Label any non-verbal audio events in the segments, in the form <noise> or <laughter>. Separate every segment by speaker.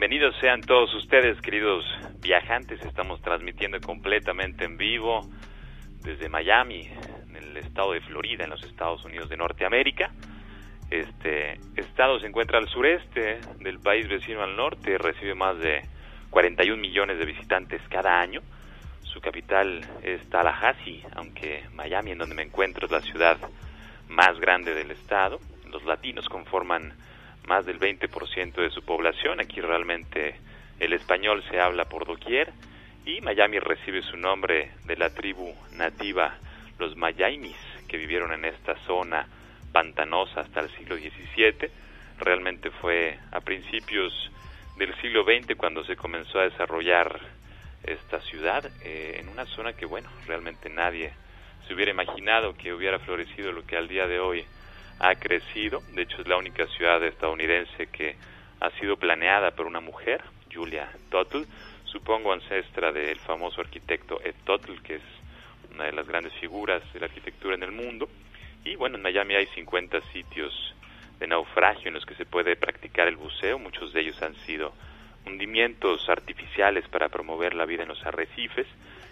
Speaker 1: Bienvenidos sean todos ustedes, queridos viajantes. Estamos transmitiendo completamente en vivo desde Miami, en el estado de Florida, en los Estados Unidos de Norteamérica. Este estado se encuentra al sureste del país vecino al norte, recibe más de 41 millones de visitantes cada año. Su capital es Tallahassee, aunque Miami, en donde me encuentro, es la ciudad más grande del estado. Los latinos conforman más del 20% de su población. Aquí realmente el español se habla por doquier y Miami recibe su nombre de la tribu nativa, los Mayaimis, que vivieron en esta zona pantanosa hasta el siglo XVII. Realmente fue a principios del siglo XX cuando se comenzó a desarrollar esta ciudad eh, en una zona que, bueno, realmente nadie se hubiera imaginado que hubiera florecido lo que al día de hoy ha crecido. De hecho, es la única ciudad estadounidense que ha sido planeada por una mujer, Julia Tuttle, supongo ancestra del famoso arquitecto Ed Tuttle, que es una de las grandes figuras de la arquitectura en el mundo. Y bueno, en Miami hay 50 sitios de naufragio en los que se puede practicar el buceo. Muchos de ellos han sido hundimientos artificiales para promover la vida en los arrecifes.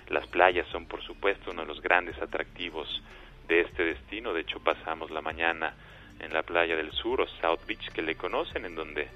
Speaker 1: Las playas son, por supuesto, uno de los grandes atractivos de este destino. De hecho, pasamos la mañana en la playa del sur o South Beach, que le conocen, en donde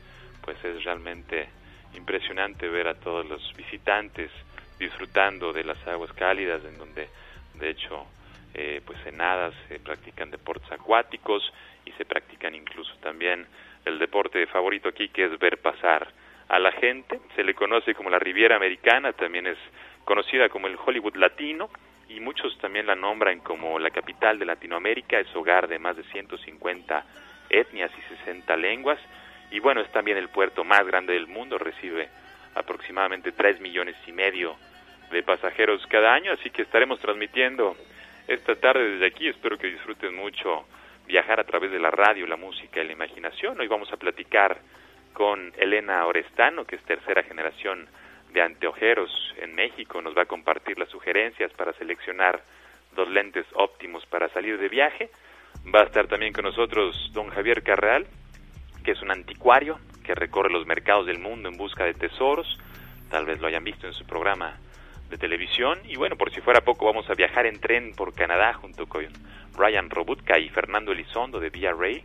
Speaker 1: pues es realmente impresionante ver a todos los visitantes disfrutando de las aguas cálidas, en donde de hecho eh, pues en nada se practican deportes acuáticos y se practican incluso también el deporte favorito aquí que es ver pasar a la gente. Se le conoce como la Riviera Americana, también es conocida como el Hollywood Latino y muchos también la nombran como la capital de Latinoamérica, es hogar de más de 150 etnias y 60 lenguas y bueno, es también el puerto más grande del mundo, recibe aproximadamente 3 millones y medio de pasajeros cada año, así que estaremos transmitiendo esta tarde desde aquí, espero que disfruten mucho viajar a través de la radio, la música y la imaginación. Hoy vamos a platicar con Elena Orestano, que es tercera generación de anteojeros en México. Nos va a compartir las sugerencias para seleccionar dos lentes óptimos para salir de viaje. Va a estar también con nosotros don Javier Carreal, que es un anticuario que recorre los mercados del mundo en busca de tesoros. Tal vez lo hayan visto en su programa de televisión. Y bueno, por si fuera poco, vamos a viajar en tren por Canadá junto con Ryan Robutka y Fernando Elizondo de Via Rail.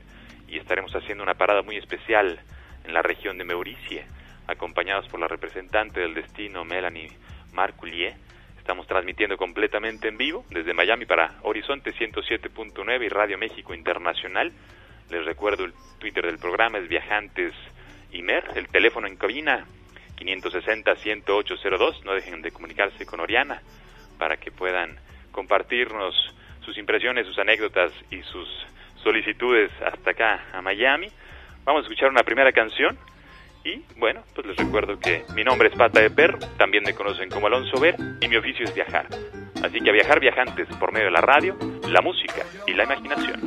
Speaker 1: Y estaremos haciendo una parada muy especial en la región de Mauricie, acompañados por la representante del destino Melanie Marculier. Estamos transmitiendo completamente en vivo desde Miami para Horizonte 107.9 y Radio México Internacional. Les recuerdo el Twitter del programa es Viajantes Imer, el teléfono en cabina 560-10802. No dejen de comunicarse con Oriana para que puedan compartirnos sus impresiones, sus anécdotas y sus solicitudes hasta acá a Miami. Vamos a escuchar una primera canción y bueno, pues les recuerdo que mi nombre es Pata de Perro, también me conocen como Alonso Ver y mi oficio es viajar. Así que a viajar viajantes por medio de la radio, la música y la imaginación.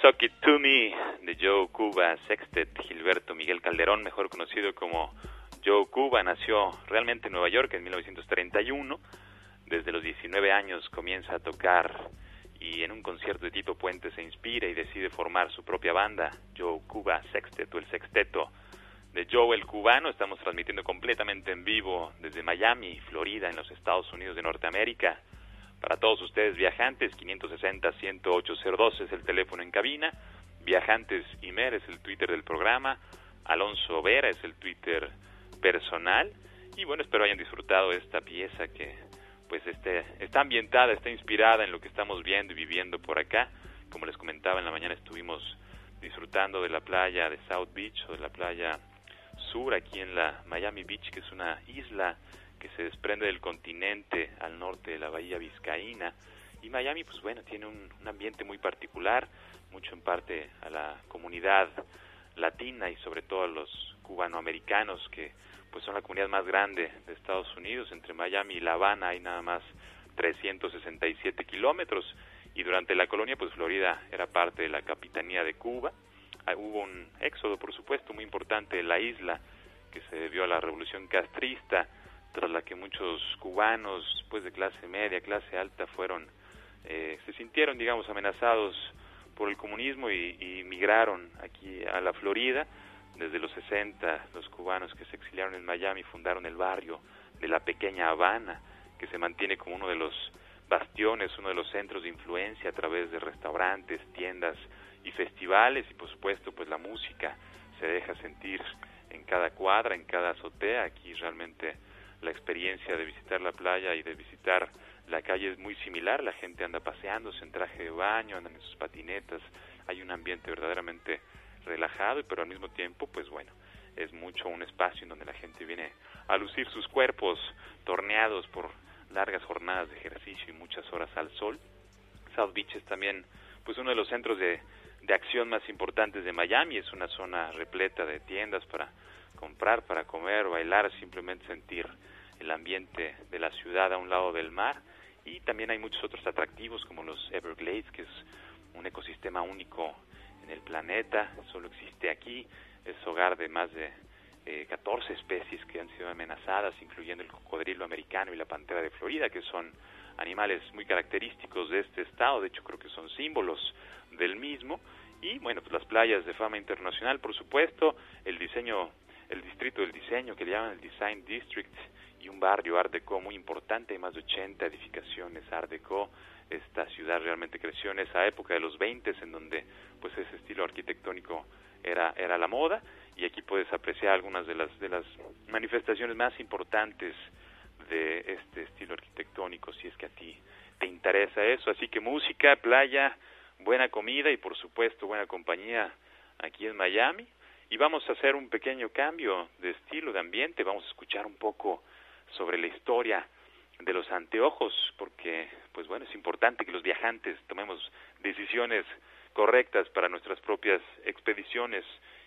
Speaker 1: Suck It To Me de Joe Cuba Sextet Gilberto Miguel Calderón, mejor conocido como Joe Cuba, nació realmente en Nueva York en 1931. Desde los 19 años comienza a tocar y en un concierto de Tito Puente se inspira y decide formar su propia banda, Joe Cuba Sextet o el Sexteto de Joe el Cubano. Estamos transmitiendo completamente en vivo desde Miami, Florida, en los Estados Unidos de Norteamérica. Para todos ustedes viajantes, 560-10802 es el teléfono en cabina. Viajantes Imer es el Twitter del programa. Alonso Vera es el Twitter personal. Y bueno, espero hayan disfrutado esta pieza que pues este, está ambientada, está inspirada en lo que estamos viendo y viviendo por acá. Como les comentaba, en la mañana estuvimos disfrutando de la playa de South Beach o de la playa sur aquí en la Miami Beach, que es una isla que se desprende del continente al norte de la bahía vizcaína. Y Miami, pues bueno, tiene un, ambiente muy particular, mucho en parte a la comunidad latina y sobre todo a los cubanoamericanos que pues son la comunidad más grande de Estados Unidos. Entre Miami y La Habana hay nada más 367 kilómetros y durante la colonia pues Florida era parte de la capitanía de Cuba. Ah, hubo un éxodo, por supuesto, muy importante de la isla que se debió a la revolución castrista tras la que muchos cubanos, pues de clase media, clase alta, fueron, eh, se sintieron, digamos, amenazados por el comunismo y, y, migraron aquí a la Florida. Desde los 60, los cubanos que se exiliaron en Miami fundaron el barrio de la pequeña Habana, que se mantiene como uno de los bastiones, uno de los centros de influencia a través de restaurantes, tiendas y festivales y por supuesto pues la música se deja sentir en cada cuadra, en cada azotea. Aquí realmente la experiencia de visitar la playa y de visitar la calle es muy similar, la gente anda paseándose en traje de baño, andan en sus patinetas, hay un ambiente verdaderamente relajado, pero al mismo tiempo, pues bueno, es mucho un espacio en donde la gente viene a lucir sus cuerpos torneados por largas jornadas de ejercicio y muchas horas al sol. South Beach es también pues uno de los centros de, de acción más importantes de Miami, es una zona repleta de tiendas para comprar, para comer, bailar, simplemente sentir el ambiente de la ciudad a un lado del mar. Y también hay muchos otros atractivos como los Everglades, que es un ecosistema único en el planeta, solo existe aquí, es hogar de más de eh, 14 especies que han sido amenazadas, incluyendo el cocodrilo americano y la pantera de Florida, que son animales muy característicos de este estado, de hecho creo que son símbolos del mismo, y bueno, pues las playas de fama internacional, por supuesto, el diseño el distrito del diseño que le llaman el Design District y un barrio Art Deco muy importante, hay más de 80 edificaciones Art Deco. Esta ciudad realmente creció en esa época de los 20 en donde pues ese estilo arquitectónico era era la moda y aquí puedes apreciar algunas de las de las manifestaciones más importantes de este estilo arquitectónico si es que a ti te interesa eso, así que música, playa, buena comida y por supuesto buena compañía aquí en Miami y vamos a hacer un pequeño cambio de estilo, de ambiente, vamos a escuchar un poco sobre la historia de los anteojos, porque, pues bueno, es importante que los viajantes tomemos decisiones correctas para nuestras propias expediciones.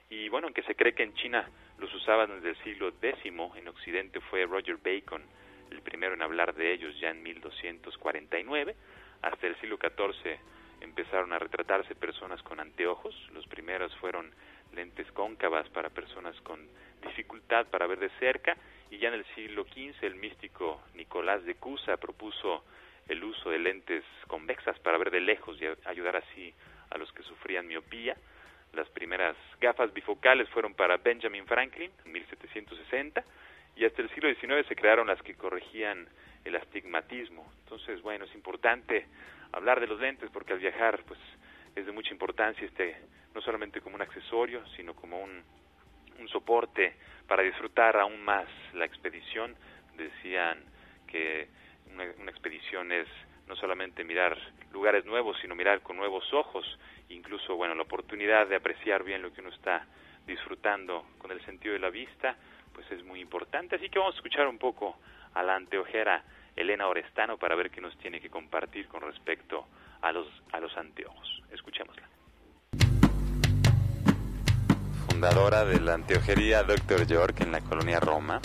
Speaker 1: Y bueno, aunque se cree que en China los usaban desde el siglo X, en Occidente fue Roger Bacon el primero en hablar de ellos ya en 1249. Hasta el siglo XIV empezaron a retratarse personas con anteojos. Los primeros fueron lentes cóncavas para personas con dificultad para ver de cerca y ya en el siglo XV el místico Nicolás de Cusa propuso el uso de lentes convexas para ver de lejos y ayudar así a los que sufrían miopía. Las primeras gafas bifocales fueron para Benjamin Franklin en 1760 y hasta el siglo XIX se crearon las que corregían el astigmatismo. Entonces, bueno, es importante hablar de los lentes porque al viajar pues es de mucha importancia este no solamente como un accesorio, sino como un, un soporte para disfrutar aún más la expedición. Decían que una, expedición es no solamente mirar lugares nuevos, sino mirar con nuevos ojos, incluso bueno, la oportunidad de apreciar bien lo que uno está disfrutando con el sentido de la vista, pues es muy importante. Así que vamos a escuchar un poco a la anteojera Elena Orestano para ver qué nos tiene que compartir con respecto a los, a los anteojos. Escuchémosla fundadora de la anteojería Dr. York en la colonia Roma,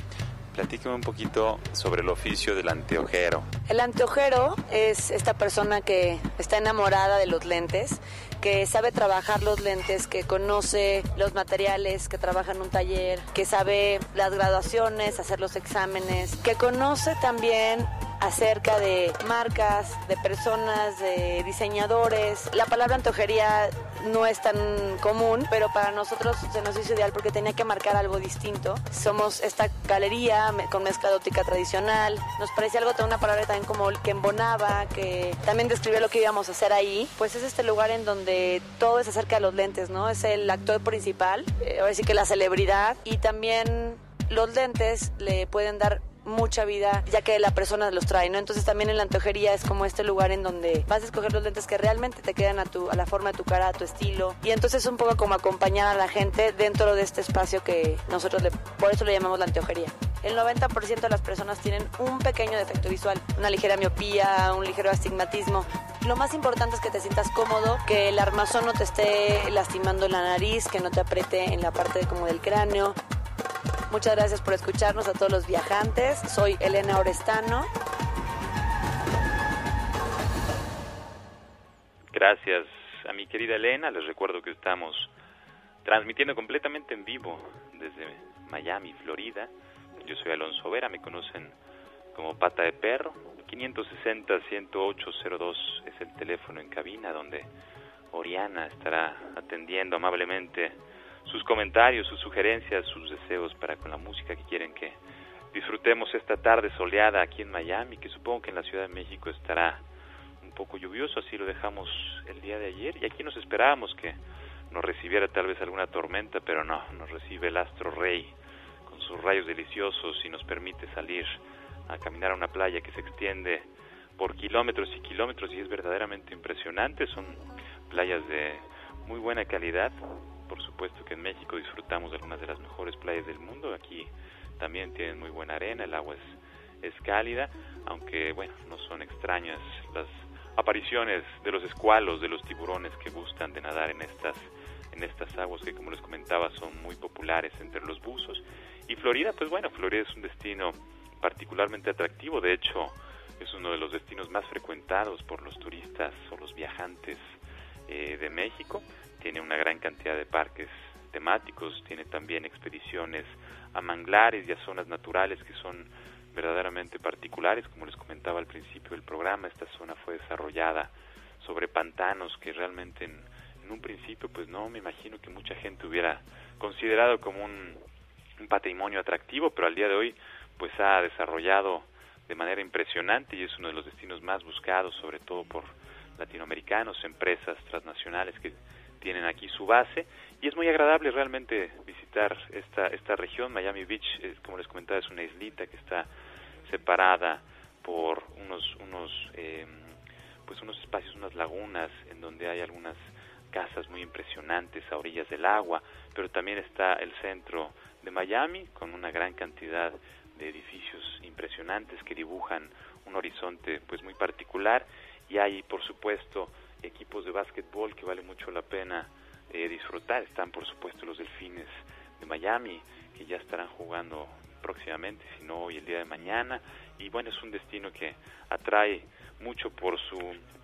Speaker 2: Platíqueme un poquito sobre el oficio del anteojero.
Speaker 3: El anteojero es esta persona que está enamorada de los lentes, que sabe trabajar los lentes, que conoce los materiales, que trabaja en un taller, que sabe las graduaciones, hacer los exámenes, que conoce también acerca de marcas, de personas, de diseñadores. La palabra antojería no es tan común, pero para nosotros se nos hizo ideal porque tenía que marcar algo distinto. Somos esta galería con mezcla de óptica tradicional. Nos parecía algo, una palabra también como que embonaba, que también describió lo que íbamos a hacer ahí. Pues es este lugar en donde todo es acerca de los lentes, ¿no? Es el actor principal, eh, ahora sí que la celebridad y también los lentes le pueden dar mucha vida ya que la persona los trae, ¿no? Entonces también en la antojería es como este lugar en donde vas a escoger los lentes que realmente te quedan a, tu, a la forma de tu cara, a tu estilo. Y entonces es un poco como acompañar a la gente dentro de este espacio que nosotros le, por eso le llamamos la anteojería. El 90% de las personas tienen un pequeño defecto visual, una ligera miopía, un ligero astigmatismo. Lo más importante es que te sientas cómodo, que el armazón no te esté lastimando la nariz, que no te apriete en la parte como del cráneo, Muchas gracias por escucharnos a todos los viajantes. Soy Elena Orestano.
Speaker 1: Gracias a mi querida Elena. Les recuerdo que estamos transmitiendo completamente en vivo desde Miami, Florida. Yo soy Alonso Vera, me conocen como Pata de Perro. 560-10802 es el teléfono en cabina donde Oriana estará atendiendo amablemente sus comentarios, sus sugerencias, sus deseos para con la música que quieren que disfrutemos esta tarde soleada aquí en Miami, que supongo que en la Ciudad de México estará un poco lluvioso, así lo dejamos el día de ayer, y aquí nos esperábamos que nos recibiera tal vez alguna tormenta, pero no, nos recibe el astro rey con sus rayos deliciosos y nos permite salir a caminar a una playa que se extiende por kilómetros y kilómetros y es verdaderamente impresionante, son playas de muy buena calidad, por supuesto que en México disfrutamos de algunas de las mejores playas del mundo. Aquí también tienen muy buena arena, el agua es, es cálida, aunque bueno, no son extrañas las apariciones de los escualos, de los tiburones que gustan de nadar en estas en estas aguas que como les comentaba son muy populares entre los buzos. Y Florida, pues bueno, Florida es un destino particularmente atractivo, de hecho es uno de los destinos más frecuentados por los turistas o los viajantes eh, de México tiene una gran cantidad de parques temáticos, tiene también expediciones a manglares y a zonas naturales que son verdaderamente particulares, como les comentaba al principio del programa, esta zona fue desarrollada sobre pantanos que realmente en, un principio pues no me imagino que mucha gente hubiera considerado como un, un patrimonio atractivo, pero al día de hoy pues ha desarrollado de manera impresionante y es uno de los destinos más buscados, sobre todo por latinoamericanos, empresas transnacionales que tienen aquí su base y es muy agradable realmente visitar esta esta región. Miami Beach como les comentaba es una islita que está separada por unos unos em, pues unos espacios unas lagunas en donde hay algunas casas muy impresionantes a orillas del agua pero también está el centro de Miami con una gran cantidad de edificios impresionantes que dibujan un horizonte pues muy particular. Y hay por supuesto equipos de básquetbol que vale mucho la pena eh, disfrutar. Están, por supuesto, los Delfines de Miami, que ya estarán jugando próximamente, si no hoy, el día de mañana. Y bueno, es un destino que atrae mucho por su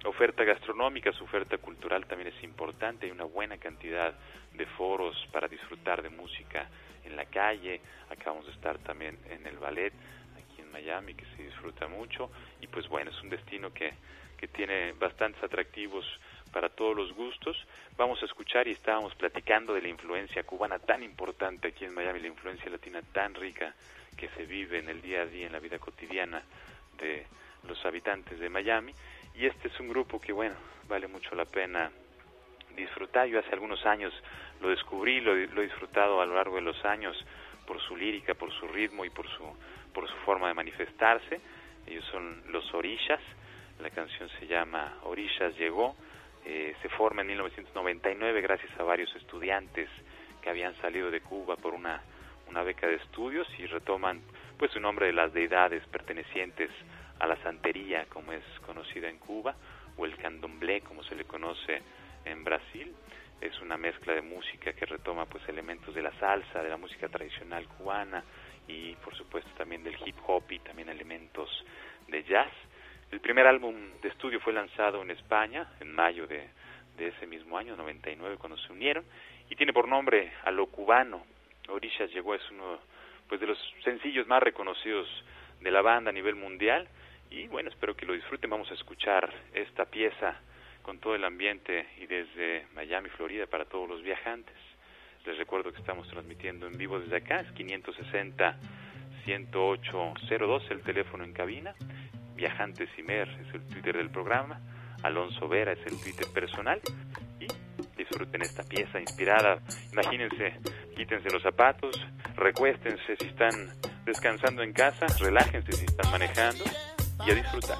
Speaker 1: oferta gastronómica, su oferta cultural también es importante. Hay una buena cantidad de foros para disfrutar de música en la calle. Acabamos de estar también en el ballet aquí en Miami, que se disfruta mucho. Y pues bueno, es un destino que que tiene bastantes atractivos para todos los gustos. Vamos a escuchar y estábamos platicando de la influencia cubana tan importante aquí en Miami, la influencia latina tan rica que se vive en el día a día, en la vida cotidiana de los habitantes de Miami. Y este es un grupo que, bueno, vale mucho la pena disfrutar. Yo hace algunos años lo descubrí, lo, lo he disfrutado a lo largo de los años por su lírica, por su ritmo y por su, por su forma de manifestarse. Ellos son los orillas la canción se llama Orillas llegó, eh, se forma en 1999 gracias a varios estudiantes que habían salido de Cuba por una, una beca de estudios y retoman pues su nombre de las deidades pertenecientes a la santería como es conocida en Cuba o el candomblé como se le conoce en Brasil es una mezcla de música que retoma pues elementos de la salsa de la música tradicional cubana y por supuesto también del hip hop y también elementos de jazz. El primer álbum de estudio fue lanzado en España en mayo de, ese mismo año, 99, cuando se unieron, y tiene por nombre A lo cubano. Orishas llegó, es uno pues, de los sencillos más reconocidos de la banda a nivel mundial, y bueno, espero que lo disfruten. Vamos a escuchar esta pieza con todo el ambiente y desde Miami, Florida, para todos los viajantes. Les recuerdo que estamos transmitiendo en vivo desde acá, es 560 10802 el teléfono en cabina Viajantes Imer es el Twitter del programa, Alonso Vera es el Twitter personal y disfruten esta pieza inspirada. Imagínense, quítense los zapatos, recuéstense si están descansando en casa, relájense si están manejando y a disfrutar.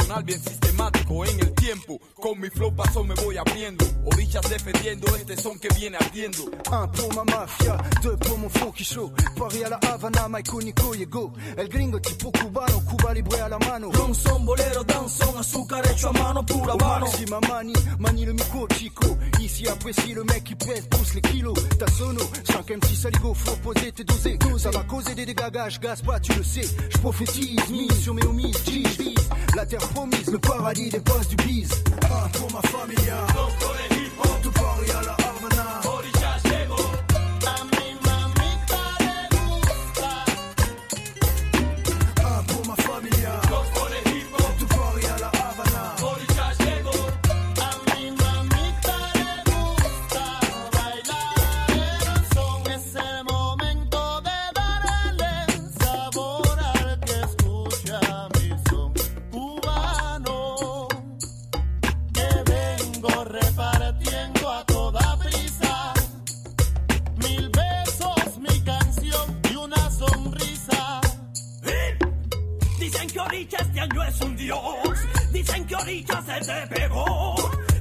Speaker 4: Profesional, bien sistemático en el tiempo. Con mi flow paso me voy abriendo, orillas defendiendo este son que viene ardiendo.
Speaker 5: Un pour ma mafia, deux pour mon funky show. Paris à la Havana, Michael Nico llegó. El gringo tipo cubano, Cuba libre a la mano.
Speaker 6: Ron son, bolero, danzón, azúcar hecho a mano, pura mano.
Speaker 5: maximum mani, manie le micro chico. Ici apprécie le mec qui pèse, pousse les kilos. T'as sono, 5 MC saligo, faut poser tes dosés. Ça va causer des dégagages, gaz pas, tu le sais. Je prophétise, mise sur mes homies, G. La terre promise, le paradis des boss du bise.
Speaker 6: Ah, pour ma familia. Tu Paris à la Havana.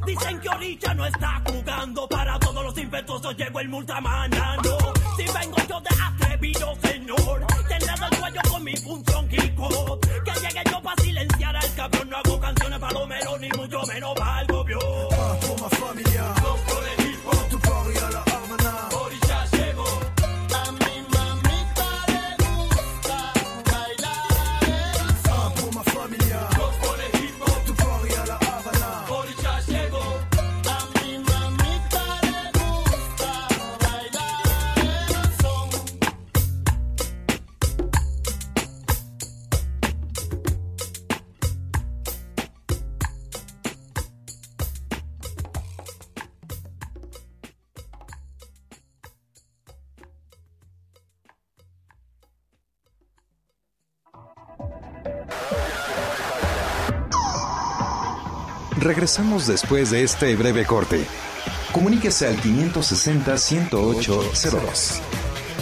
Speaker 7: Dicen que Oricha no está jugando. Para todos los impetuosos llegó el multamanano. Si vengo yo de atrevido, señor. Tendrás el cuello con mi función Kiko. Que llegue yo para silenciar al cabrón. No hago canciones para los meros, ni mucho menos para el gobierno.
Speaker 6: Ah.
Speaker 8: Regresamos después de este breve corte. Comuníquese al 560-108-02.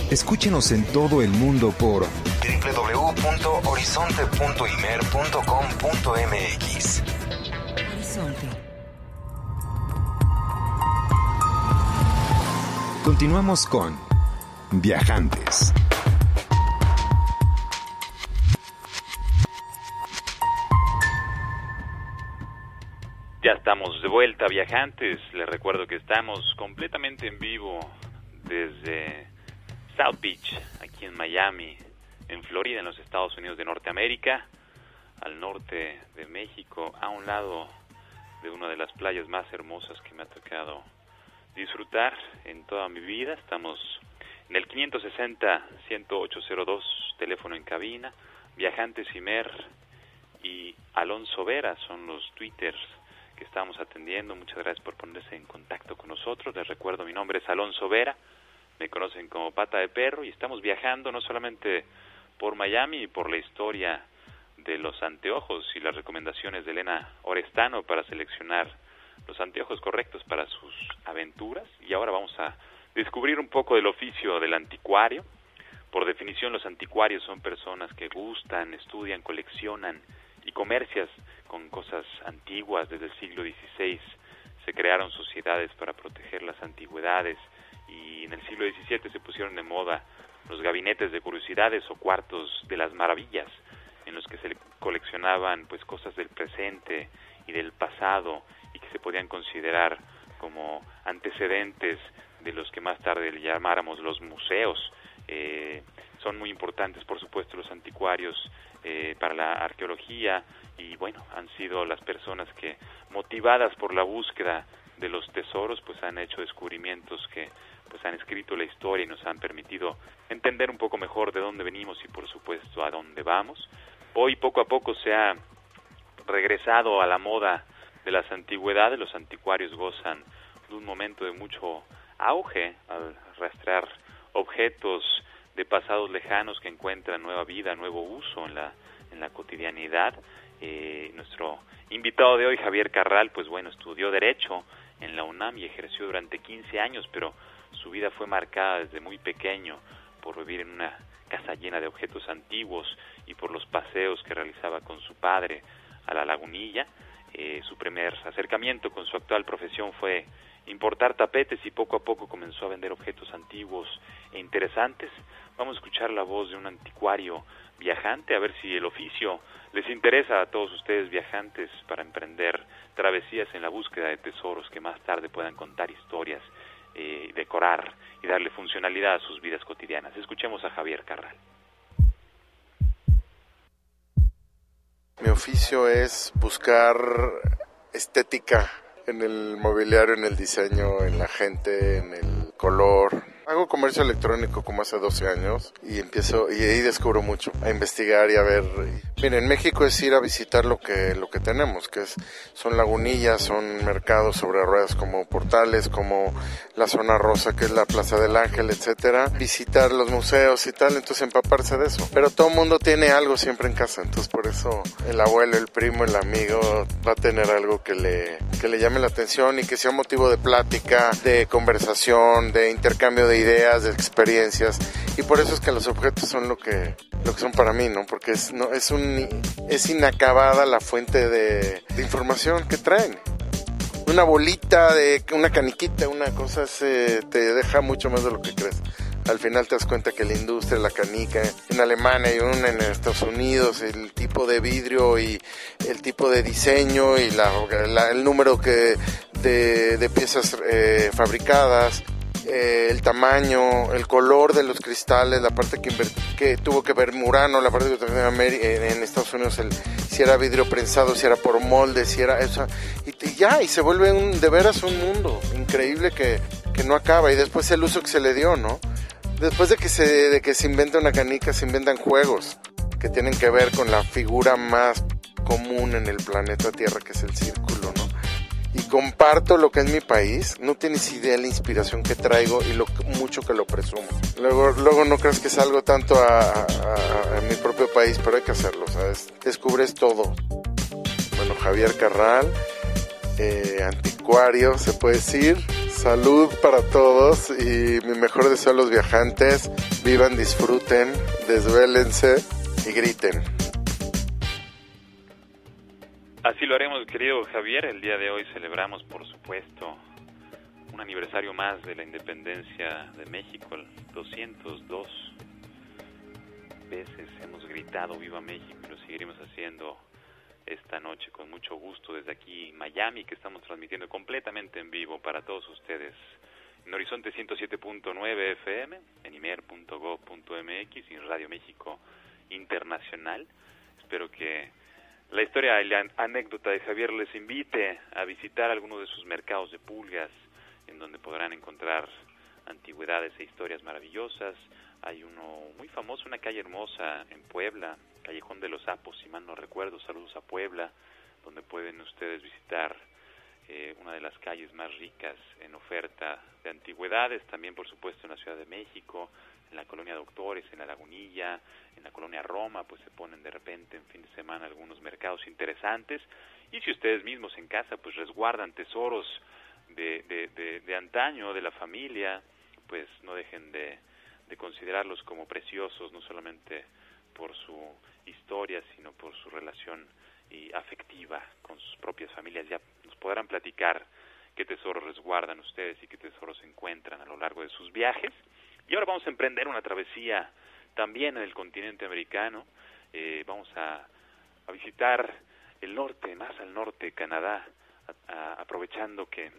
Speaker 8: Escúchenos en todo el mundo por www.horizonte.imer.com.mx.
Speaker 9: Horizonte.
Speaker 8: Continuamos con Viajantes.
Speaker 1: De vuelta, viajantes. Les recuerdo que estamos completamente en vivo desde South Beach, aquí en Miami, en Florida, en los Estados Unidos de Norteamérica, al norte de México, a un lado de una de las playas más hermosas que me ha tocado disfrutar en toda mi vida. Estamos en el 560-10802, teléfono en cabina. Viajantes Imer y Alonso Vera son los twitters que estamos atendiendo. Muchas gracias por ponerse en contacto con nosotros. Les recuerdo, mi nombre es Alonso Vera, me conocen como Pata de Perro y estamos viajando no solamente por Miami y por la historia de los anteojos y las recomendaciones de Elena Orestano para seleccionar los anteojos correctos para sus aventuras. Y ahora vamos a descubrir un poco del oficio del anticuario. Por definición, los anticuarios son personas que gustan, estudian, coleccionan y comercias con cosas antiguas desde el siglo XVI. Se crearon sociedades para proteger las antigüedades y en el siglo XVII se pusieron de moda los gabinetes de curiosidades o cuartos de las maravillas en los que se coleccionaban pues cosas del presente y del pasado y que se podían considerar como antecedentes de los que más tarde le llamáramos los museos. Eh, son muy importantes, por supuesto, los anticuarios eh, para la arqueología y bueno, han sido las personas que motivadas por la búsqueda de los tesoros pues han hecho descubrimientos que pues han escrito la historia y nos han permitido entender un poco mejor de dónde venimos y por supuesto a dónde vamos. Hoy poco a poco se ha regresado a la moda de las antigüedades, los anticuarios gozan de un momento de mucho auge al rastrear objetos de pasados lejanos que encuentran nueva vida, nuevo uso en la, en la cotidianidad. Eh, nuestro invitado de hoy, Javier Carral, pues bueno, estudió Derecho en la UNAM y ejerció durante 15 años, pero su vida fue marcada desde muy pequeño por vivir en una casa llena de objetos antiguos y por los paseos que realizaba con su padre a la lagunilla. Eh, su primer acercamiento con su actual profesión fue importar tapetes y poco a poco comenzó a vender objetos antiguos e interesantes. Vamos a escuchar la voz de un anticuario viajante, a ver si el oficio les interesa a todos ustedes viajantes para emprender travesías en la búsqueda de tesoros que más tarde puedan contar historias, eh, decorar y darle funcionalidad a sus vidas cotidianas. Escuchemos a Javier Carral.
Speaker 9: Mi oficio es buscar estética en el mobiliario, en el diseño, en la gente, en el color, Hago comercio electrónico como hace 12 años y empiezo y ahí descubro mucho, a investigar y a ver. Miren, en México es ir a visitar lo que lo que tenemos, que es son lagunillas, son mercados sobre ruedas como portales, como la zona rosa que es la Plaza del Ángel, etcétera. Visitar los museos y tal, entonces empaparse de eso. Pero todo mundo tiene algo siempre en casa, entonces por eso el abuelo, el primo, el amigo va a tener algo que le que le llame la atención y que sea motivo de plática, de conversación, de intercambio de ideas, de experiencias y por eso es que los objetos son lo que lo que son para mí, ¿no? Porque es no es un es inacabada la fuente de, información que traen. Una bolita de una caniquita, una cosa se te deja mucho más de lo que crees. Al final te das cuenta que la industria, la canica, en Alemania y una en Estados Unidos, el tipo de vidrio y el tipo de diseño y la, el número que de, de piezas eh, fabricadas, eh, el tamaño, el color de los cristales, la parte que, que tuvo que ver Murano, la parte que en Estados Unidos, el, si era vidrio prensado, si era por molde, si era eso, y, ya, y se vuelve un, de veras un mundo increíble que, que no acaba, y después el uso que se le dio, ¿no? Después de que se, de que se inventa una canica, se inventan juegos que tienen que ver con la figura más común en el planeta Tierra, que es el círculo, ¿no? Y comparto lo que es mi país, no tienes idea de la inspiración que traigo y lo mucho que lo presumo. Luego, luego no crees que salgo tanto a, mi propio país, pero hay que hacerlo, ¿sabes? Descubres todo. Bueno, Javier Carral, eh, anticuario, se puede decir. Salud para todos y mi mejor deseo a los viajantes. Vivan, disfruten, desvélense y griten.
Speaker 1: Así lo haremos, querido Javier. El día de hoy celebramos, por supuesto, un aniversario más de la independencia de México, el 202 veces hemos gritado Viva México y lo seguiremos haciendo esta noche con mucho gusto desde aquí Miami que estamos transmitiendo completamente en vivo para todos ustedes en Horizonte 107.9 FM, en imer.gov.mx y en Radio México Internacional. Espero que la historia y la anécdota de Javier les invite a visitar algunos de sus mercados de pulgas, en donde podrán encontrar antigüedades e historias maravillosas. Hay uno muy famoso, una calle hermosa en Puebla, Callejón de los Sapos, si mal no recuerdo. Saludos a Puebla, donde pueden ustedes visitar eh, una de las calles más ricas en oferta de antigüedades, también por supuesto en la Ciudad de México, en la colonia Doctores, en la Lagunilla, en la colonia Roma, pues se ponen de repente en fin de semana algunos mercados interesantes y si ustedes mismos en casa pues resguardan tesoros de, de, antaño, de la familia, pues no dejen de, de considerarlos como preciosos, no solamente por su historia, sino por su relación y afectiva con sus propias familias. Ya nos podrán platicar qué tesoros resguardan ustedes y qué tesoros encuentran a lo largo de sus viajes. Y ahora vamos a emprender una travesía también en el continente americano. Eh, vamos a, a, visitar el norte, más al norte, Canadá, aprovechando que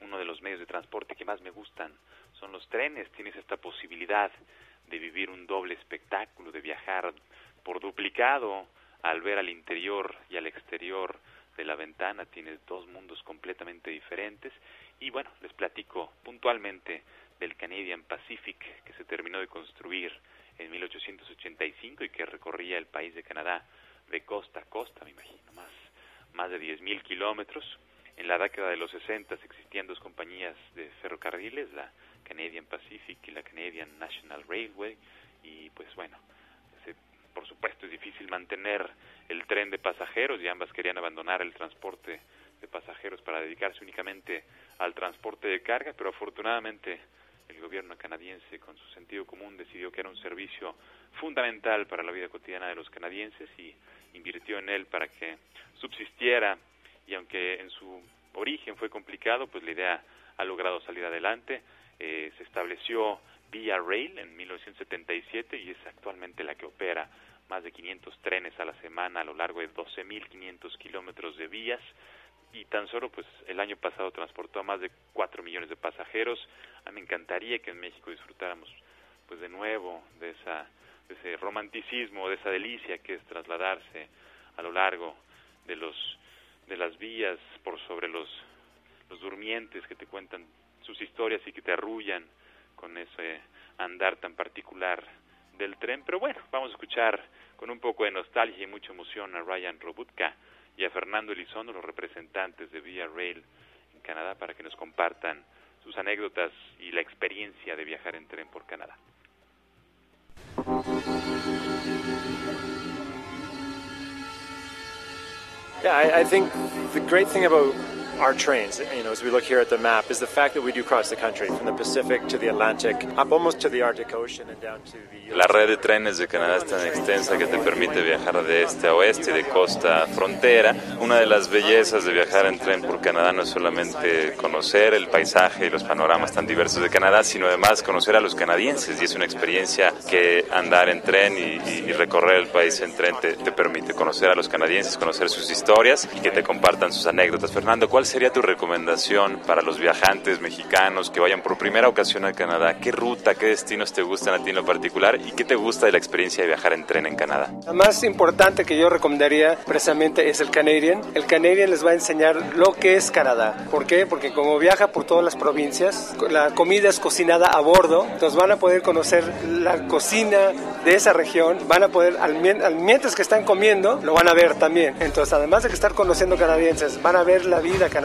Speaker 1: uno de los medios de transporte que más me gustan son los trenes. Tienes esta posibilidad de vivir un doble espectáculo, de viajar por duplicado al ver al interior y al exterior de la ventana tienes dos mundos completamente diferentes y bueno, les platico puntualmente del Canadian Pacific que se terminó de construir en 1885 y que recorría el país de Canadá de costa a costa, me imagino, más, más de 10.000 kilómetros. En la década de los 60 existían dos compañías de ferrocarriles, la Canadian Pacific y la Canadian National Railway, y pues bueno, por supuesto es difícil mantener el tren de pasajeros y ambas querían abandonar el transporte de pasajeros para dedicarse únicamente al transporte de carga, pero afortunadamente el gobierno canadiense con su sentido común decidió que era un servicio fundamental para la vida cotidiana de los canadienses y invirtió en él para que subsistiera y aunque en su origen fue complicado, pues la idea ha logrado salir adelante. Eh, se estableció Via Rail en 1977 y es actualmente la que opera más de 500 trenes a la semana a lo largo de 12.500 kilómetros de vías y tan solo pues el año pasado transportó a más de 4 millones de pasajeros. A mí me encantaría que en México disfrutáramos pues de nuevo de esa de ese romanticismo, de esa delicia que es trasladarse a lo largo de los de las vías por sobre los los durmientes que te cuentan sus historias y que te arrullan con ese andar tan particular del tren. Pero bueno, vamos a escuchar con un poco de nostalgia y mucha emoción a Ryan Robutka y a Fernando Elizondo, los representantes de Via Rail en Canadá, para que nos compartan sus anécdotas y la experiencia de viajar en tren por Canadá.
Speaker 10: Yeah, I, I think the great thing about our trains, you know, as we look here at the map, is the fact that we do cross the country from the Pacific to the Atlantic, up almost to the Arctic Ocean and down to the.
Speaker 2: La red de trenes de Canadá es tan extensa que te permite viajar de este a oeste y de costa a frontera. Una de las bellezas de viajar en tren por Canadá no es solamente conocer el paisaje y los panoramas tan diversos de Canadá, sino además conocer a los canadienses y es una experiencia que andar en tren y, y recorrer el país en tren te, te permite conocer a los canadienses, conocer sus historias y que te compartan sus anécdotas. Fernando, ¿cuál sería tu recomendación para los viajantes mexicanos que vayan por primera ocasión a Canadá? ¿Qué ruta, qué destinos te gustan a ti en lo particular y qué te gusta de la experiencia de viajar en tren en Canadá?
Speaker 10: Lo más importante que yo recomendaría precisamente es el Canadian. El Canadian les va a enseñar lo que es Canadá. ¿Por qué? Porque como viaja por todas las provincias, la comida es cocinada a bordo, entonces van a poder conocer la cocina de esa región, van a poder, al, mientras que están comiendo, lo van a ver también. Entonces, además de que estar conociendo canadienses, van a ver la vida canadiense,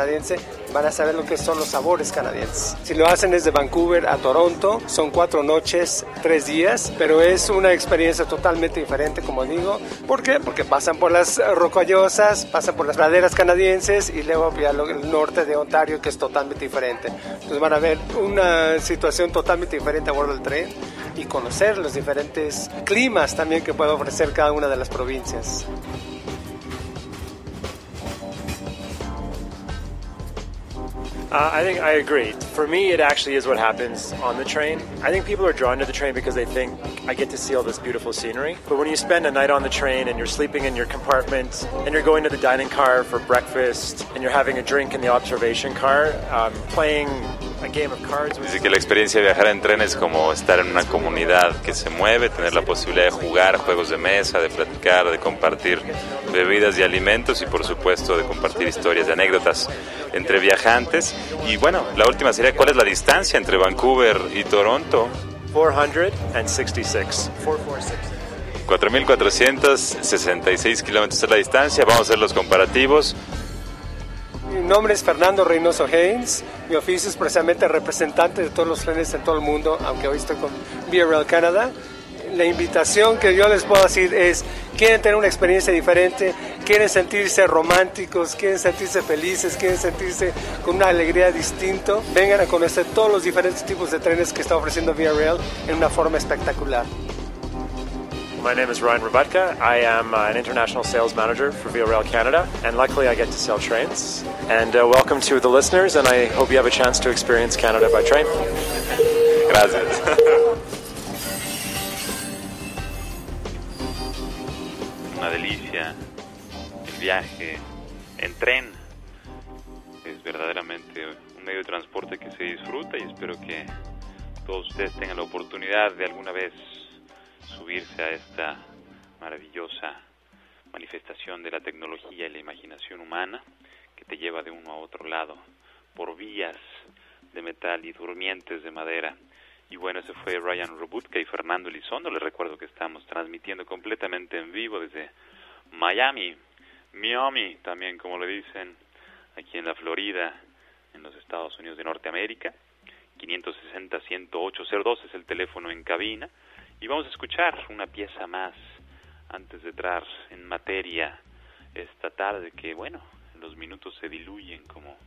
Speaker 10: van a saber lo que son los sabores canadienses. Si lo hacen desde Vancouver a Toronto, son cuatro noches, tres días, pero es una experiencia totalmente diferente, como digo. ¿Por qué? Porque pasan por las rocallosas, pasan por las praderas canadienses y luego el norte de Ontario, que es totalmente diferente. Entonces van a ver una situación totalmente diferente a del tren y conocer los diferentes climas también que puede ofrecer cada una de las provincias. Uh, I think I agree. For me, it actually is what happens on the train. I think people are drawn to the train because they think I get to see all this beautiful scenery. But when you spend a night on the train and you're sleeping in your compartment and you're going to the dining car for breakfast and you're having a drink in the observation car, um, playing a game of cards.
Speaker 1: Dice que la experiencia de viajar en tren es como estar en una comunidad que se mueve, tener la posibilidad de jugar juegos de mesa, de platicar, de compartir bebidas y alimentos y por supuesto de compartir historias y anécdotas entre viajantes. Y bueno, la última sería cuál es la distancia entre Vancouver y Toronto.
Speaker 10: 466.
Speaker 1: 4.466 kilómetros es la distancia. Vamos a hacer los comparativos.
Speaker 10: Mi nombre es Fernando Reynoso Haynes. Mi oficio es precisamente representante de todos los trenes en todo el mundo, aunque hoy estoy con VRL Canada. La invitación que yo les puedo decir es, quieren tener una experiencia diferente, quieren sentirse románticos, quieren sentirse felices, quieren sentirse con una alegría distinta, vengan a conocer todos los diferentes tipos de trenes que está ofreciendo VRL en una forma espectacular.
Speaker 11: My name is Ryan Rabatka. I am uh, an international sales manager for VRL Canada, and luckily I get to sell trains. And uh, welcome to the listeners, and I hope you have a chance to experience Canada by train.
Speaker 1: Gracias. <laughs> Una delicia el viaje en tren. Es verdaderamente un medio de transporte que se disfruta y espero que todos ustedes tengan la oportunidad de alguna vez subirse a esta maravillosa manifestación de la tecnología y la imaginación humana que te lleva de uno a otro lado por vías de metal y durmientes de madera. Y bueno, ese fue Ryan Robutka y Fernando Elizondo. Les recuerdo que estamos transmitiendo completamente en vivo desde Miami, Miami, también como le dicen, aquí en la Florida, en los Estados Unidos de Norteamérica. 560-10802 es el teléfono en cabina. Y vamos a escuchar una pieza más antes de entrar en materia esta tarde que, bueno, los minutos se diluyen como,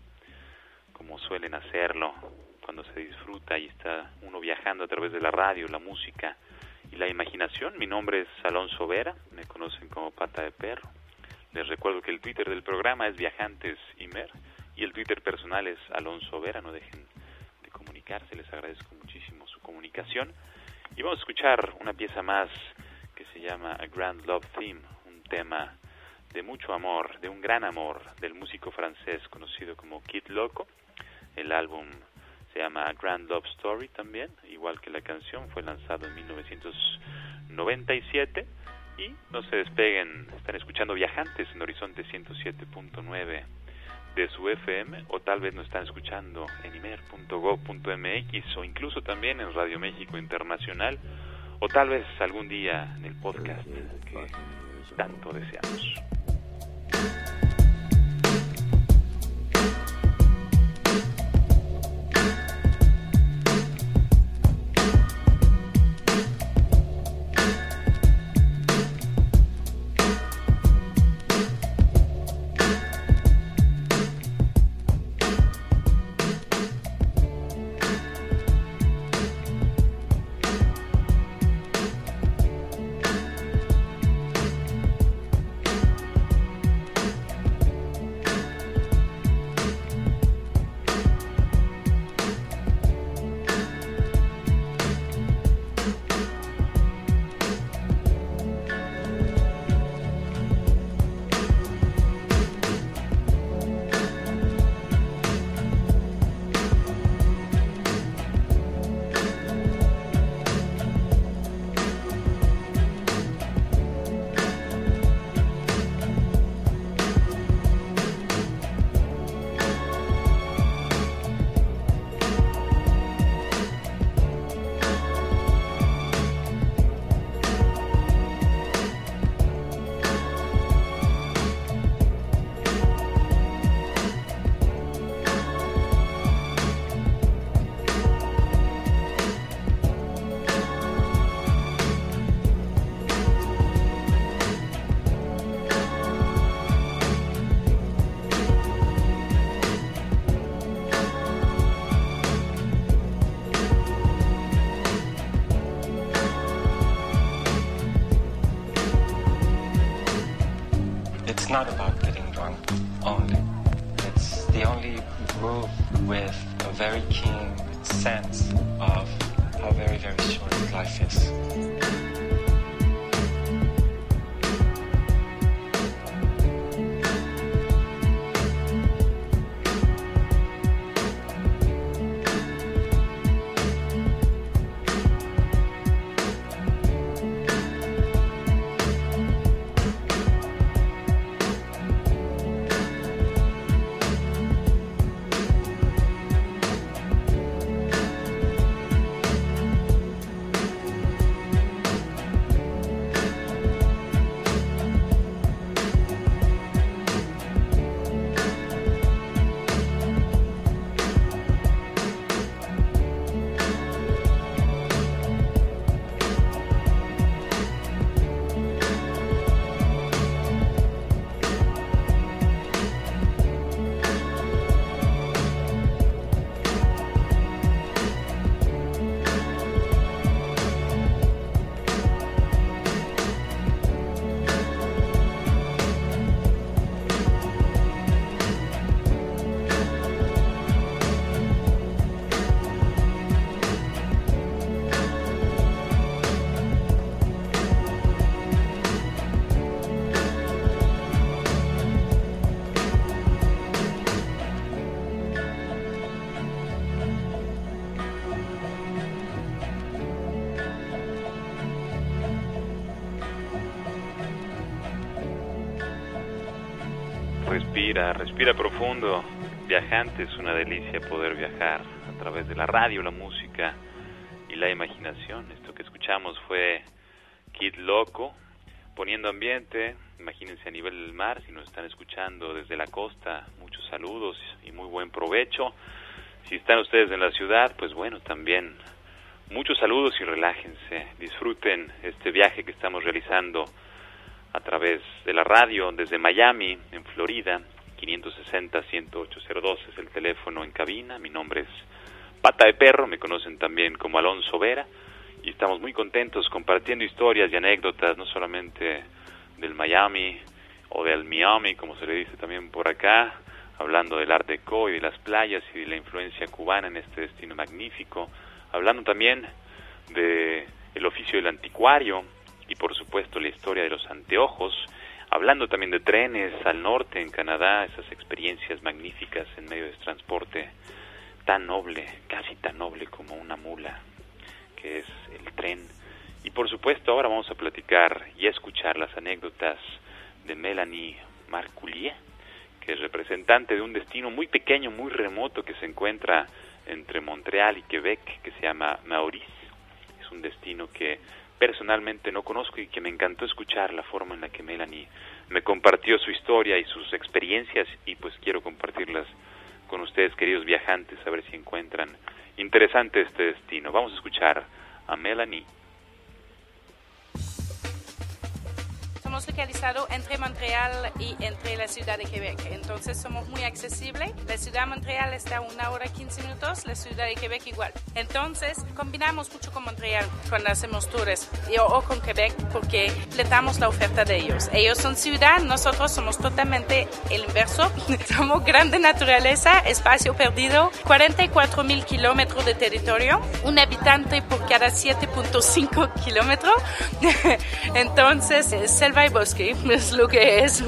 Speaker 1: como suelen hacerlo cuando se disfruta y está uno viajando a través de la radio, la música y la imaginación. Mi nombre es Alonso Vera, me conocen como Pata de Perro. Les recuerdo que el Twitter del programa es Viajantes Imer y el Twitter personal es Alonso Vera. No dejen de comunicarse, les agradezco muchísimo su comunicación. Y vamos a escuchar una pieza más que se llama A Grand Love Theme, un tema de mucho amor, de un gran amor del músico francés conocido como Kid Loco. El álbum se llama A Grand Love Story también, igual que la canción, fue lanzado en 1997 y no se despeguen, están escuchando Viajantes en Horizonte 107.9 de su FM o tal vez nos están escuchando en imer.gov.mx o incluso también en Radio México Internacional o tal vez algún día en el podcast que tanto deseamos. Respira, profundo. Viajante es una delicia poder viajar a través de la radio, la música y la imaginación. Esto que escuchamos fue Kid Loco, poniendo ambiente. Imagínense a nivel del mar, si nos están escuchando desde la costa, muchos saludos y muy buen provecho. Si están ustedes en la ciudad, pues bueno, también muchos saludos y relájense. Disfruten este viaje que estamos realizando a través de la radio desde Miami, en Florida. 560-10802 es el teléfono en cabina. Mi nombre es Pata de Perro, me conocen también como Alonso Vera. Y estamos muy contentos compartiendo historias y anécdotas, no solamente del Miami o del Miami, como se le dice también por acá, hablando del Art Deco y de las playas y de la influencia cubana en este destino magnífico, hablando también de el oficio del anticuario y por supuesto la historia de los anteojos, hablando también de trenes al norte en Canadá, esas experiencias magníficas en medio de transporte tan noble, casi tan noble como una mula, que es el tren. Y por supuesto ahora vamos a platicar y a escuchar las anécdotas de Melanie Marculier, que es representante de un destino muy pequeño, muy remoto que se encuentra entre Montreal y Quebec, que se llama Maurice. Es un destino que personalmente no conozco y que me encantó escuchar la forma en la que Melanie me compartió su historia y sus experiencias y pues quiero compartirlas con ustedes queridos viajantes a ver si encuentran interesante este destino. Vamos a escuchar a Melanie.
Speaker 12: Somos localizados entre Montreal y entre la ciudad de Quebec, entonces somos muy accesibles. La ciudad de Montreal está a una hora 15 minutos, la ciudad de Quebec igual. Entonces combinamos mucho con Montreal cuando hacemos tours y, o, con Quebec porque le damos la oferta de ellos. Ellos son ciudad, nosotros somos totalmente el inverso. <laughs> somos grande naturaleza, espacio perdido, 44 mil kilómetros de territorio, un habitante por cada 7.5 kilómetros. <laughs> entonces, selva y bosque es lo que es.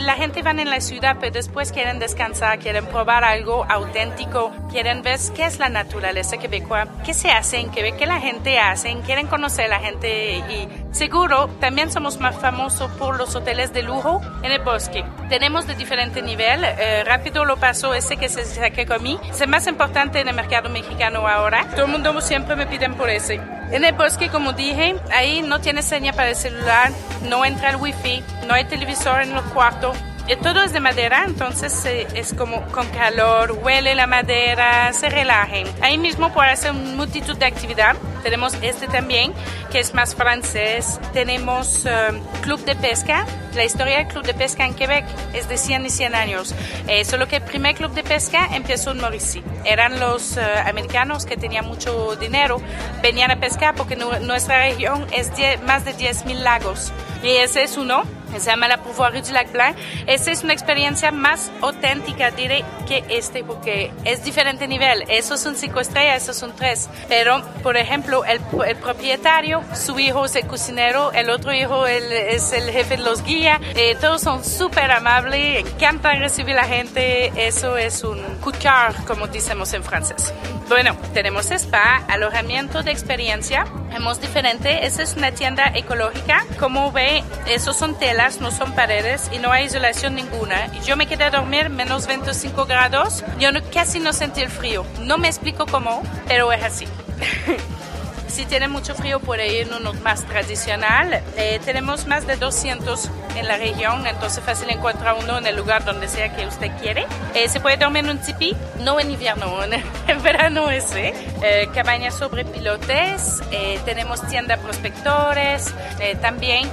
Speaker 12: La gente va en la ciudad, pero después quieren descansar, quieren probar algo auténtico, quieren ver qué es la naturaleza quebecoa, qué se hace en Quebec, qué la gente hace, quieren conocer a la gente y seguro también somos más famosos por los hoteles de lujo en el bosque. Tenemos de diferente nivel, eh, rápido lo paso ese que se saqué con mí, es más importante en el mercado mexicano ahora. Todo el mundo siempre me piden por ese. En el bosque, como dije, ahí no tiene señal para el celular, no entra el wifi, no hay televisor en el cuarto. Y todo es de madera, entonces eh, es como con calor, huele la madera, se relajen. Ahí mismo puede hacer multitud de actividad. Tenemos este también, que es más francés. Tenemos um, club de pesca. La historia del club de pesca en Quebec es de 100 y 100 años. Eh, solo que el primer club de pesca empezó en Mauricie. Eran los uh, americanos que tenían mucho dinero, venían a pescar porque nu nuestra región es die más de 10.000 lagos. Y ese es uno se llama la Pouvoirie du Lac Blanc. Esa es una experiencia más auténtica, diré, que este, porque es diferente nivel. Eso es un cinco estrellas, eso es un tres. Pero, por ejemplo, el, el propietario, su hijo es el cocinero, el otro hijo es el jefe de los guías. Eh, todos son súper amables, encantan recibir a la gente. Eso es un cœur, como decimos en francés. Bueno, tenemos spa, alojamiento de experiencia. Hemos diferente. Esa es una tienda ecológica. Como ve, esos son telas, no son paredes y no hay isolación ninguna. Yo me quedé a dormir menos 25 grados. Yo casi no sentí el frío. No me explico cómo, pero es así. <laughs> si tiene mucho frío puede ir uno más tradicional. Eh, tenemos más de 200 en la región, entonces fácil encontrar uno en el lugar donde sea que usted quiere. Eh, se puede dormir en un tipi, no en invierno, <laughs> en, verano ese. Eh, cabañas sobre pilotes, eh, tenemos tienda prospectores, también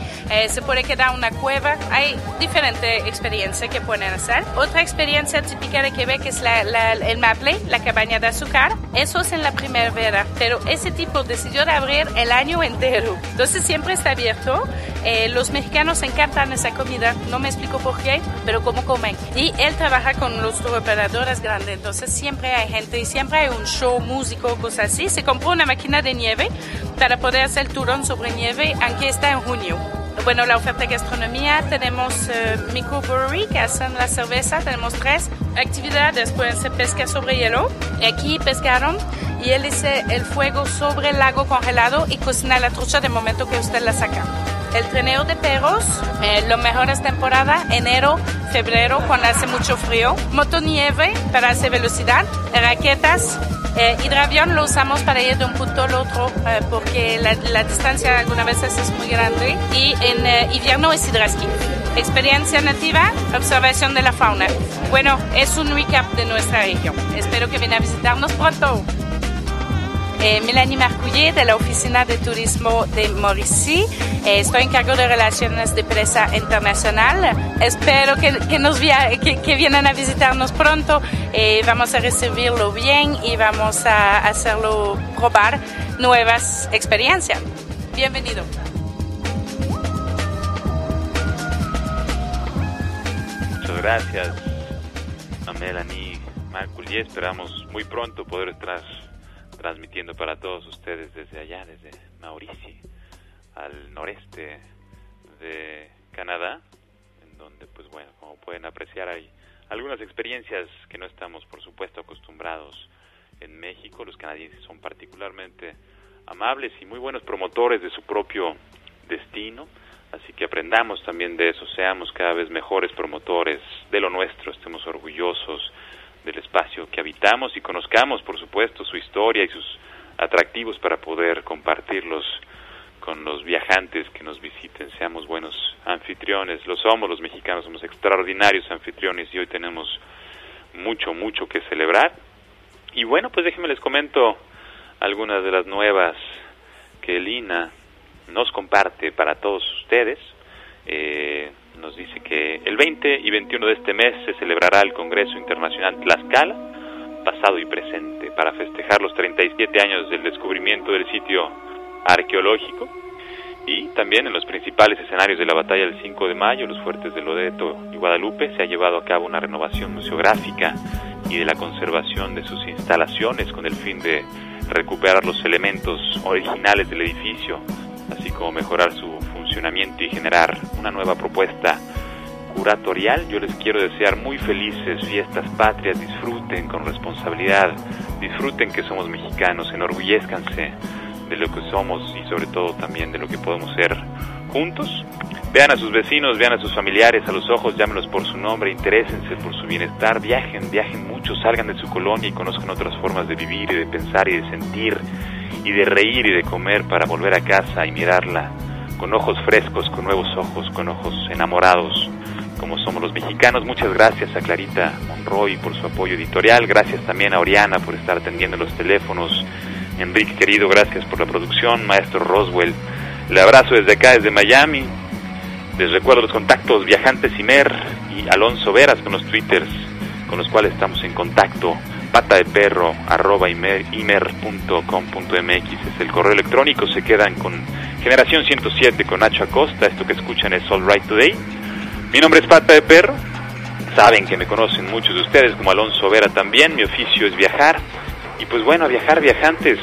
Speaker 12: se puede quedar en una cueva. Hay diferentes experiencias que pueden hacer. Otra experiencia típica de Quebec es la, el maple, la cabaña de azúcar. Eso es en la primavera, pero ese tipo decidió de abrir el año entero. Entonces siempre está abierto. Los mexicanos encantan esa comida, no me explico por qué, pero cómo comen. Y él trabaja con los operadores grandes, entonces siempre hay gente y siempre hay un show, músico, cosas así. Se compró una máquina de nieve para poder hacer turón sobre nieve, aunque está en junio. Bueno, la oferta de gastronomía, tenemos uh, microbrewery que hacen la cerveza, tenemos tres actividades, pueden ser pesca sobre hielo, y aquí pescaron. Y él dice el fuego sobre el lago congelado y cocina la trucha de momento que usted la saca el trineo de perros, eh, lo mejor es temporada, enero, febrero, cuando hace mucho frío. Motonieve para hacer velocidad, raquetas, eh, hidravión lo usamos para ir de un punto al otro eh, porque la, distancia algunas veces es muy grande. Y en eh, invierno es hidraski. Experiencia nativa, observación de la fauna. Bueno, es un recap de nuestra región. Espero que vengan a visitarnos pronto. Eh, Melanie Marcullet de la Oficina de Turismo de Mauricie. Eh, estoy en cargo de Relaciones de Presa Internacional. Espero que, que nos que, que, vienen a visitarnos pronto. Eh, vamos a recibirlo bien y vamos a hacerlo probar nuevas experiencias. Bienvenido.
Speaker 1: Muchas gracias a Melanie Marcullet. Esperamos muy pronto poder estar transmitiendo para todos ustedes desde allá, desde Mauricio, al noreste de Canadá, en donde, pues bueno, como pueden apreciar, hay algunas experiencias que no estamos, por supuesto, acostumbrados en México. Los canadienses son particularmente amables y muy buenos promotores de su propio destino, así que aprendamos también de eso, seamos cada vez mejores promotores de lo nuestro, estemos orgullosos del espacio que habitamos y conozcamos, por supuesto, su historia y sus atractivos para poder compartirlos con los viajantes que nos visiten, seamos buenos anfitriones, lo somos los mexicanos, somos extraordinarios anfitriones y hoy tenemos mucho, mucho que celebrar. Y bueno, pues déjenme les comento algunas de las nuevas que Lina nos comparte para todos ustedes. Eh, nos dice que el 20 y 21 de este mes se celebrará el Congreso Internacional Tlaxcala, pasado y presente, para festejar los 37 años del descubrimiento del sitio arqueológico y también en los principales escenarios de la batalla del 5 de mayo, los fuertes de Loreto y Guadalupe, se ha llevado a cabo una renovación museográfica y de la conservación de sus instalaciones con el fin de recuperar los elementos originales del edificio, así como mejorar su y generar una nueva propuesta curatorial. Yo les quiero desear muy felices fiestas patrias, disfruten con responsabilidad, disfruten que somos mexicanos, enorgullezcanse de lo que somos y sobre todo también de lo que podemos ser juntos. Vean a sus vecinos, vean a sus familiares a los ojos, llámenlos por su nombre, interésense por su bienestar, viajen, viajen mucho, salgan de su colonia y conozcan otras formas de vivir y de pensar y de sentir y de reír y de comer para volver a casa y mirarla con ojos frescos, con nuevos ojos, con ojos enamorados, como somos los mexicanos. Muchas gracias a Clarita Monroy por su apoyo editorial, gracias también a Oriana por estar atendiendo los teléfonos. Enrique querido, gracias por la producción, maestro Roswell. Le abrazo desde acá, desde Miami. Les recuerdo los contactos Viajantes Imer y Alonso Veras con los twitters con los cuales estamos en contacto pata de perro arroba imer.com.mx es el correo electrónico. Se quedan con Generación 107 con Nacho Acosta. Esto que escuchan es All Right Today. Mi nombre es Pata de Perro. Saben que me conocen muchos de ustedes, como Alonso Vera también. Mi oficio es viajar. Y pues bueno, viajar viajantes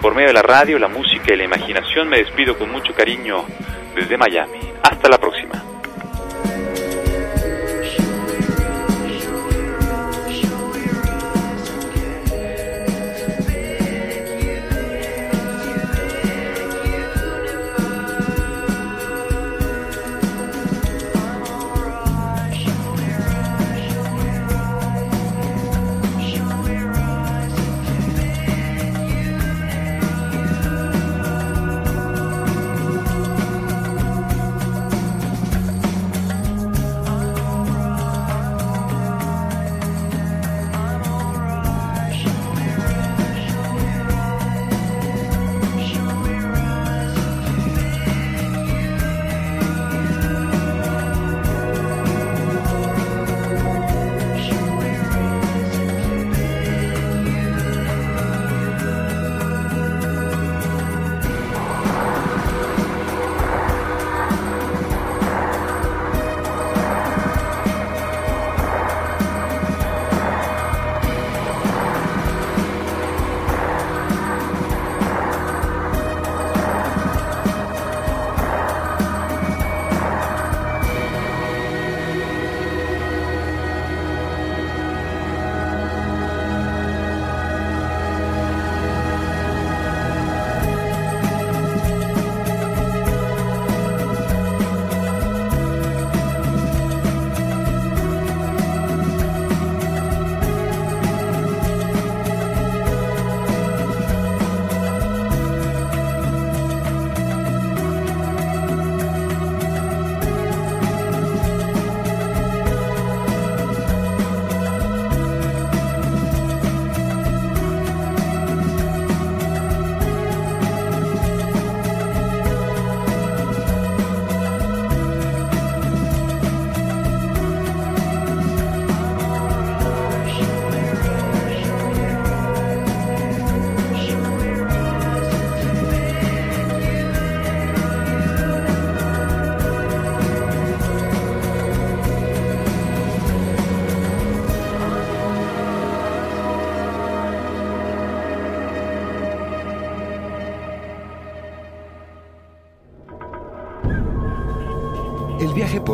Speaker 1: por medio de la radio, la música y la imaginación. Me despido con mucho cariño desde Miami. Hasta la próxima.